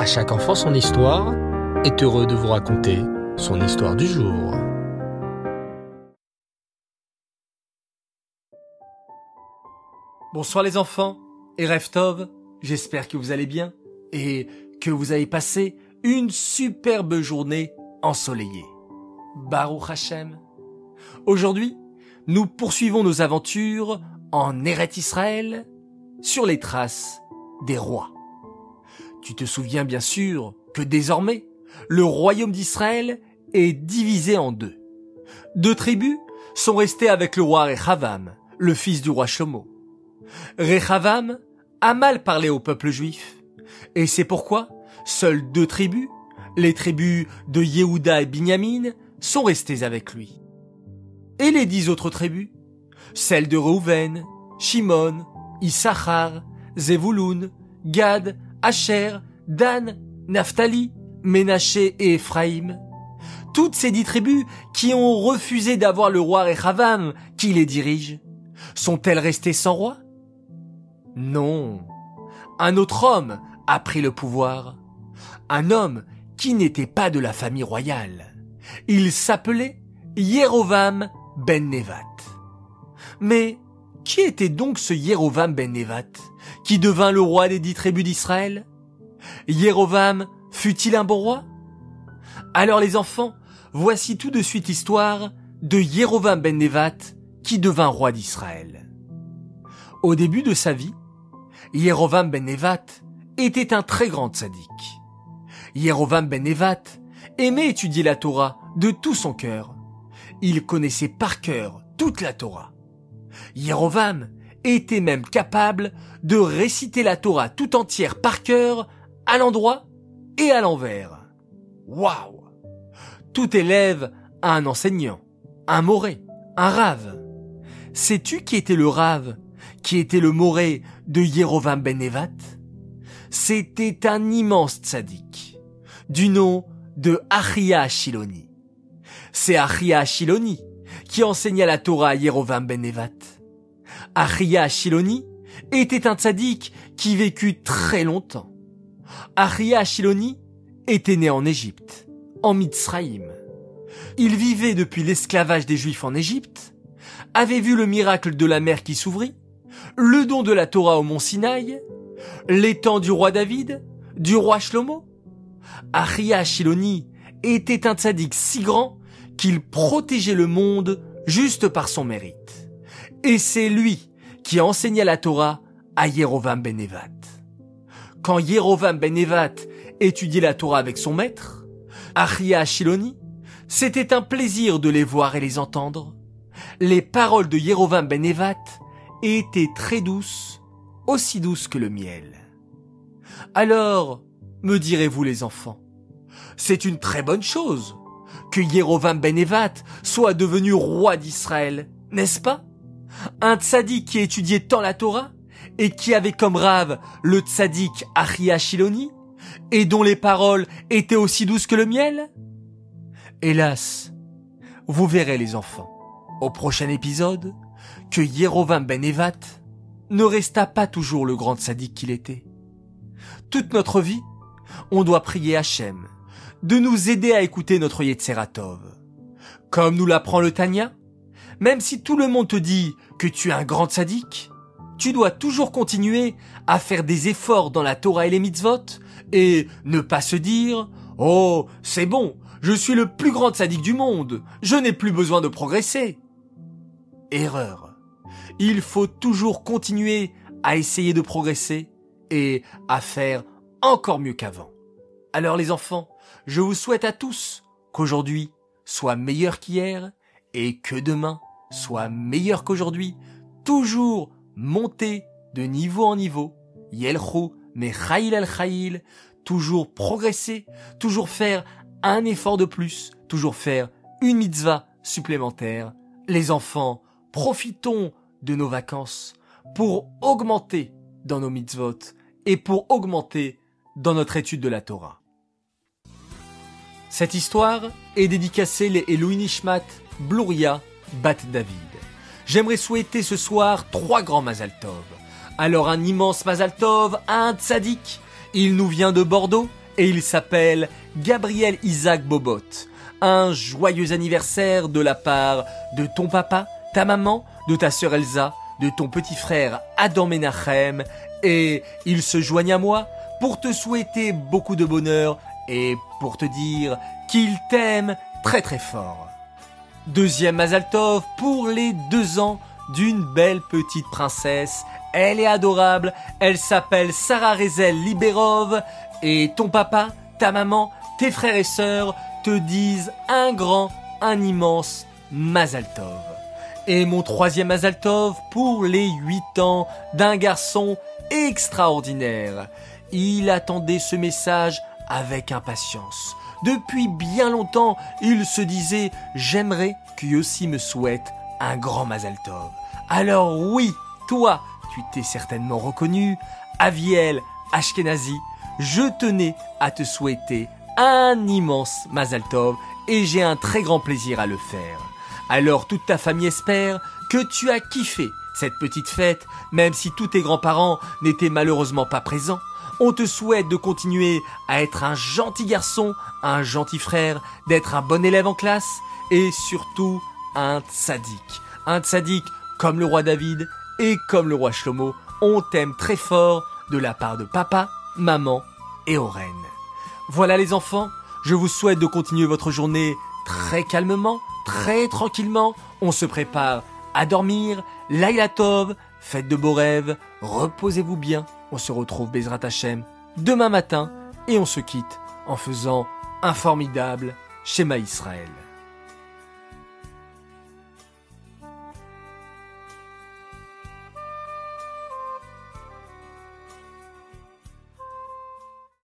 À chaque enfant son histoire est heureux de vous raconter son histoire du jour. Bonsoir les enfants et Reftov, j'espère que vous allez bien et que vous avez passé une superbe journée ensoleillée. Baruch Hashem. Aujourd'hui, nous poursuivons nos aventures en Eret Israël sur les traces des rois. Tu te souviens bien sûr que désormais, le royaume d'Israël est divisé en deux. Deux tribus sont restées avec le roi Rechavam, le fils du roi Shlomo. Rechavam a mal parlé au peuple juif, et c'est pourquoi seules deux tribus, les tribus de Yehuda et Binyamin, sont restées avec lui. Et les dix autres tribus, celles de Reuven, Shimon, Issachar, Zevulun, Gad, Asher, Dan, Naphtali, Ménaché et Éphraïm. Toutes ces dix tribus qui ont refusé d'avoir le roi Rechavam qui les dirige, sont-elles restées sans roi? Non. Un autre homme a pris le pouvoir. Un homme qui n'était pas de la famille royale. Il s'appelait Yerovam ben Nevat. Mais qui était donc ce Yerovam ben Nevat qui devint le roi des dix tribus d'Israël? Yerovam fut-il un bon roi? Alors les enfants, voici tout de suite l'histoire de Yerovam ben Nevat qui devint roi d'Israël. Au début de sa vie, Yerovam ben Nevat était un très grand sadique. Yerovam ben Nevat aimait étudier la Torah de tout son cœur. Il connaissait par cœur toute la Torah. Yerovam était même capable de réciter la Torah tout entière par cœur, à l'endroit et à l'envers. Waouh Tout élève a un enseignant, un moré, un rave. Sais-tu qui était le rave, qui était le moré de Yerovam ben Nevat? C'était un immense tzaddik, du nom de Achia Shiloni. C'est Achia Shiloni qui enseigna la Torah à Yerovam ben Nevat. Achia Shiloni était un tzaddik qui vécut très longtemps. Achia Shiloni était né en Égypte, en Mitzraïm. Il vivait depuis l'esclavage des Juifs en Égypte, avait vu le miracle de la mer qui s'ouvrit, le don de la Torah au mont Sinaï, l'étang du roi David, du roi Shlomo. Achia Shiloni était un tzaddik si grand qu'il protégeait le monde juste par son mérite. Et c'est lui qui enseigna la Torah à Yerovam ben Nevat. Quand Yerovam ben Nevat étudiait la Torah avec son maître, Achia Shiloni, c'était un plaisir de les voir et les entendre. Les paroles de Yerovam ben Nevat étaient très douces, aussi douces que le miel. Alors, me direz-vous les enfants, c'est une très bonne chose que Yerovam ben Nevat soit devenu roi d'Israël, n'est-ce pas? Un tzaddik qui étudiait tant la Torah et qui avait comme rave le tzaddik Achia Shiloni et dont les paroles étaient aussi douces que le miel? Hélas, vous verrez les enfants, au prochain épisode, que Yerovam ben Nevat ne resta pas toujours le grand tzaddik qu'il était. Toute notre vie, on doit prier Hachem de nous aider à écouter notre Yetzeratov. Comme nous l'apprend le Tanya, même si tout le monde te dit que tu es un grand sadique, tu dois toujours continuer à faire des efforts dans la Torah et les mitzvot et ne pas se dire Oh, c'est bon, je suis le plus grand sadique du monde, je n'ai plus besoin de progresser. Erreur. Il faut toujours continuer à essayer de progresser et à faire encore mieux qu'avant. Alors les enfants, je vous souhaite à tous qu'aujourd'hui soit meilleur qu'hier et que demain soit meilleur qu'aujourd'hui, toujours monter de niveau en niveau, yelchou, mais chayil al chayil, toujours progresser, toujours faire un effort de plus, toujours faire une mitzvah supplémentaire. Les enfants, profitons de nos vacances pour augmenter dans nos mitzvot et pour augmenter dans notre étude de la Torah. Cette histoire est dédicacée les Elohim Nishmat, Bluria, Bat David. J'aimerais souhaiter ce soir trois grands Mazal Tov. Alors un immense Mazal Tov à un tzaddik. Il nous vient de Bordeaux et il s'appelle Gabriel Isaac Bobot. Un joyeux anniversaire de la part de ton papa, ta maman, de ta sœur Elsa, de ton petit frère Adam Menachem, et il se joigne à moi pour te souhaiter beaucoup de bonheur et pour te dire qu'il t'aime très très fort. Deuxième Mazaltov pour les deux ans d'une belle petite princesse. Elle est adorable, elle s'appelle Sarah Rezel Liberov et ton papa, ta maman, tes frères et sœurs te disent un grand, un immense Mazaltov. Et mon troisième Mazaltov pour les huit ans d'un garçon extraordinaire. Il attendait ce message avec impatience. Depuis bien longtemps, il se disait J'aimerais que aussi me souhaite un grand Mazaltov. Alors oui, toi, tu t'es certainement reconnu, Aviel Ashkenazi, je tenais à te souhaiter un immense Mazaltov et j'ai un très grand plaisir à le faire. Alors toute ta famille espère que tu as kiffé cette petite fête, même si tous tes grands-parents n'étaient malheureusement pas présents. On te souhaite de continuer à être un gentil garçon, un gentil frère, d'être un bon élève en classe et surtout un tzaddik. Un tzaddik comme le roi David et comme le roi Shlomo. On t'aime très fort de la part de papa, maman et Oren. Voilà les enfants, je vous souhaite de continuer votre journée très calmement, très tranquillement. On se prépare à dormir. Laila Tov, faites de beaux rêves, reposez-vous bien. On se retrouve Bezrat Hashem demain matin et on se quitte en faisant un formidable schéma Israël.